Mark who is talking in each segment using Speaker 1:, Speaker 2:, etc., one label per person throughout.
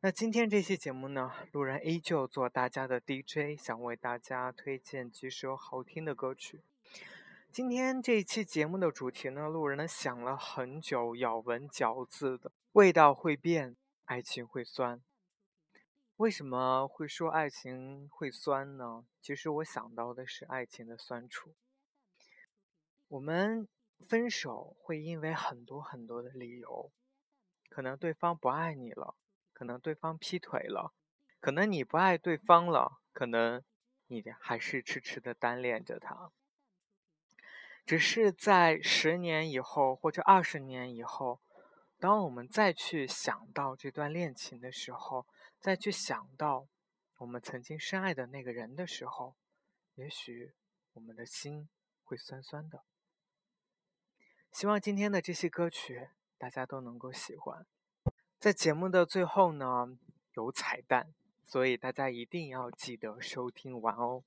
Speaker 1: 那今天这期节目呢，路人依旧做大家的 DJ，想为大家推荐几首好听的歌曲。今天这一期节目的主题呢，路人呢想了很久，咬文嚼字的，味道会变，爱情会酸。为什么会说爱情会酸呢？其实我想到的是爱情的酸楚。我们分手会因为很多很多的理由，可能对方不爱你了。可能对方劈腿了，可能你不爱对方了，可能你还是痴痴的单恋着他。只是在十年以后或者二十年以后，当我们再去想到这段恋情的时候，再去想到我们曾经深爱的那个人的时候，也许我们的心会酸酸的。希望今天的这些歌曲大家都能够喜欢。在节目的最后呢，有彩蛋，所以大家一定要记得收听完哦。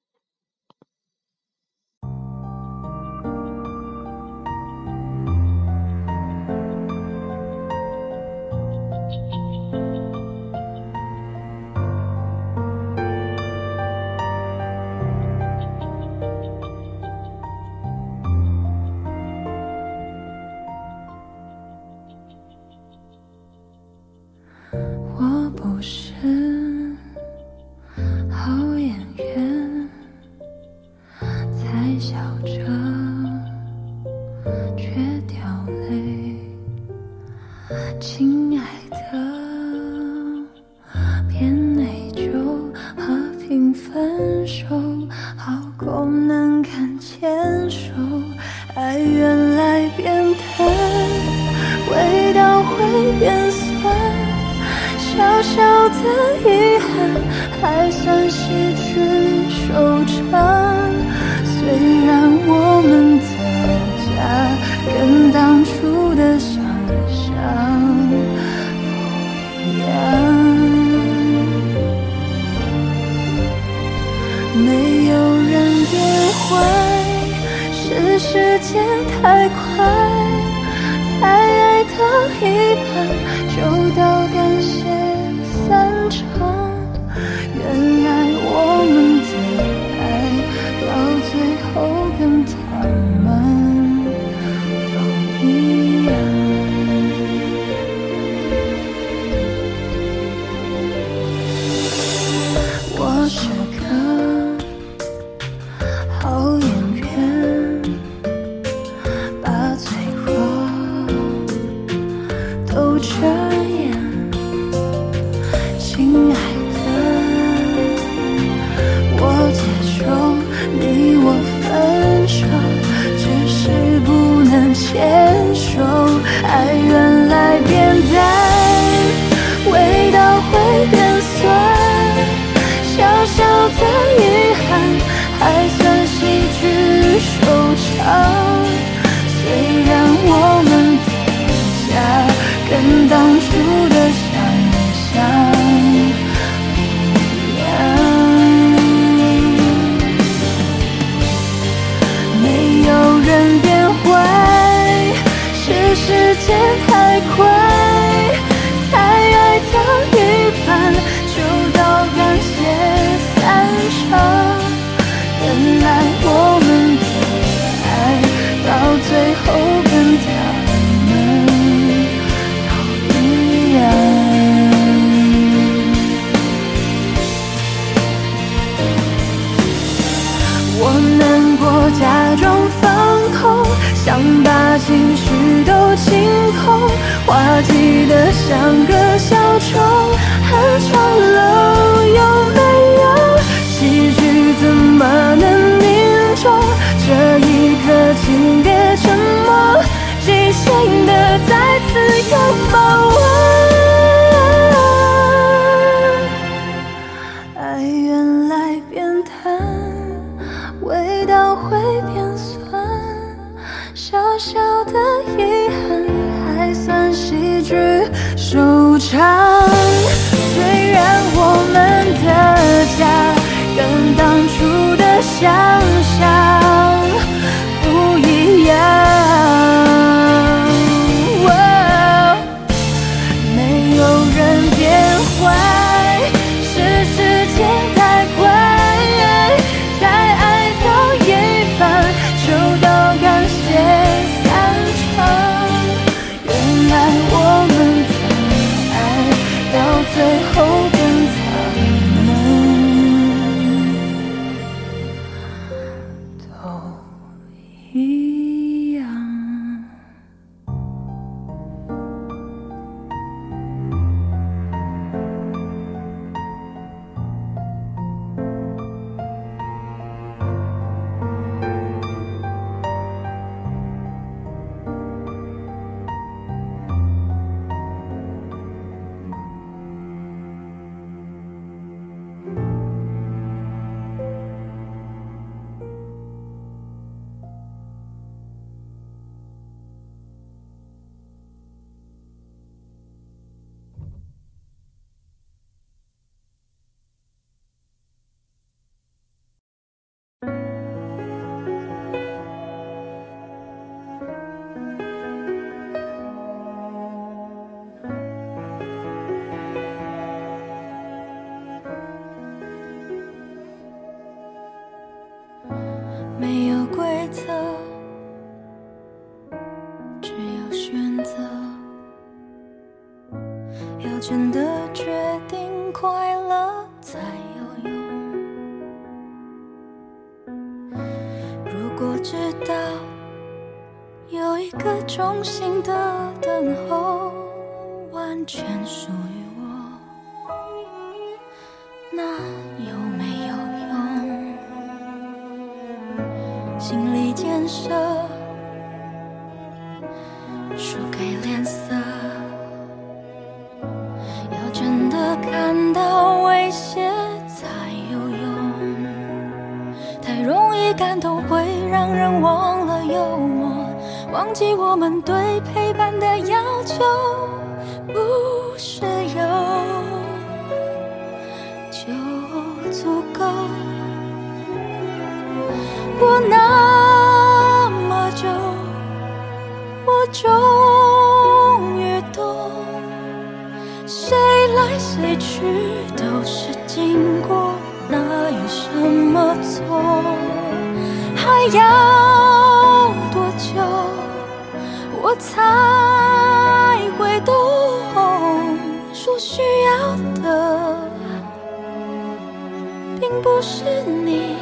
Speaker 1: 遗憾还算失去收场。有规则，只有选择。要真的决定快乐才有用。如果知道有一个中心的等候，完全属于感动会让人忘了幽默，忘记我们对陪伴的要求不是有就足够。过那么久，我终于懂，谁来谁去都是经过，哪有什么错？要多久我才会懂？说需要的并不是你。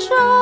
Speaker 2: 中。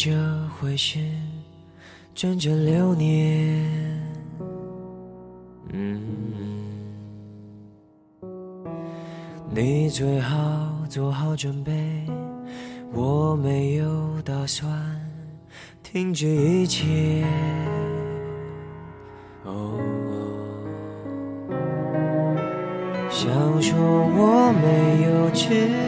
Speaker 2: 这回是整整六年。嗯，你最好做好准备，我没有打算停止一切。哦，想说我没有志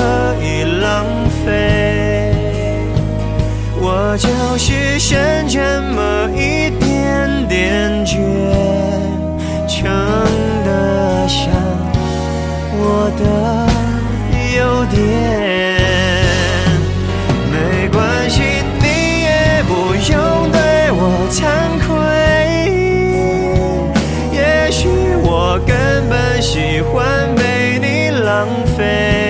Speaker 2: 飞。我就是剩这么一点点倔，撑得下我的优点。没关系，你也不用对我惭愧。也许我根本喜欢被你浪费。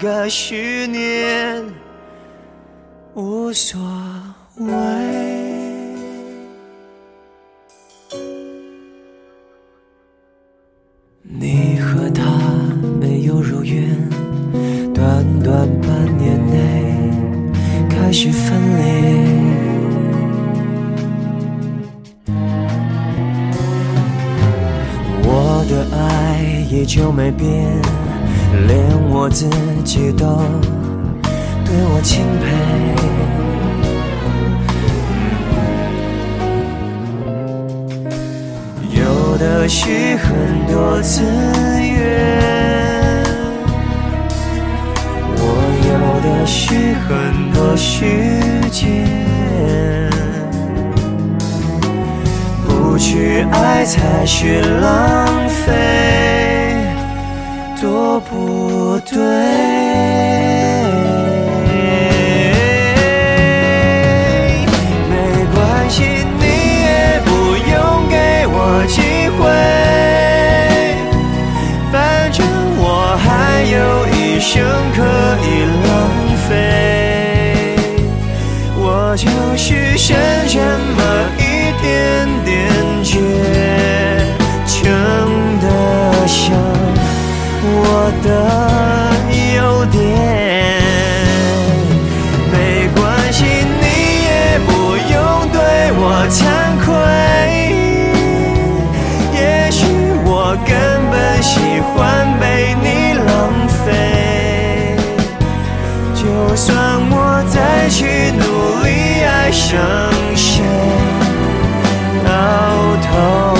Speaker 2: 个十年，无所谓。我钦佩。有的是很多资源，我有的是很多时间。不去爱才是浪费，多不对。再去努力爱上谁，到头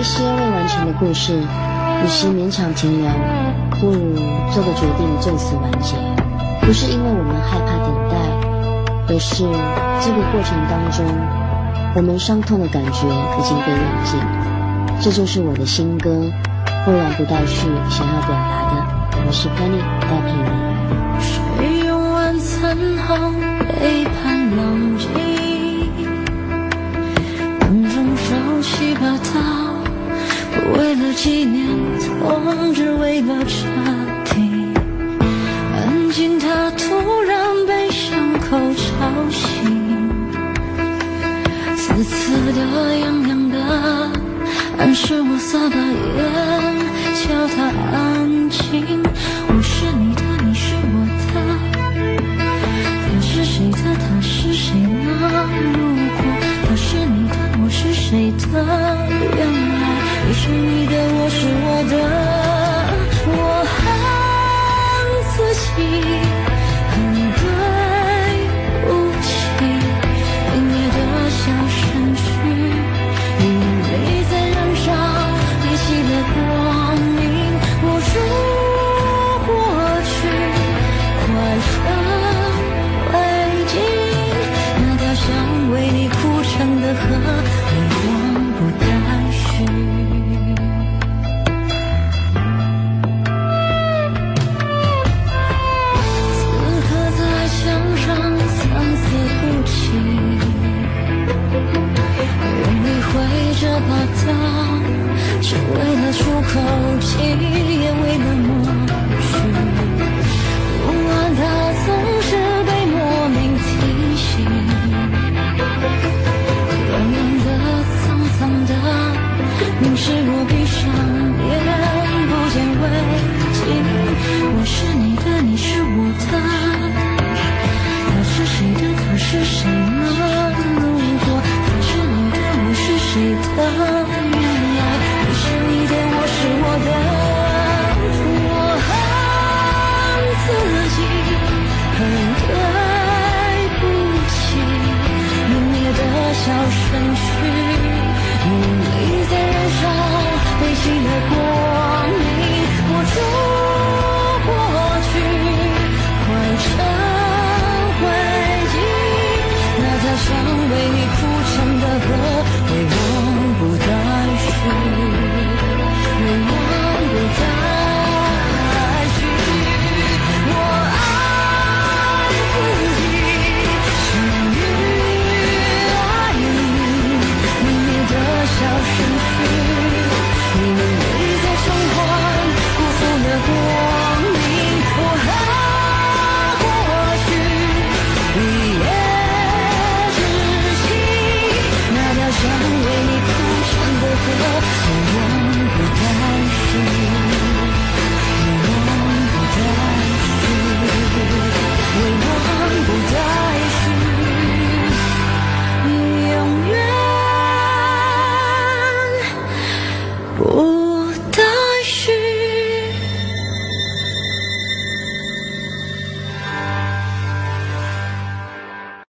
Speaker 3: 一些未完成的故事，与其勉强停留，不如做个决定，就此完结。不是因为我们害怕等待，而是这个过程当中，我们伤痛的感觉已经被冷静。这就是我的新歌《未完不待续》想要表达的。我是 Penny，
Speaker 4: 带陪你。为了纪念痛，只为了彻底安静。他突然被伤口吵醒，刺刺的、痒痒的，暗示我撒把盐。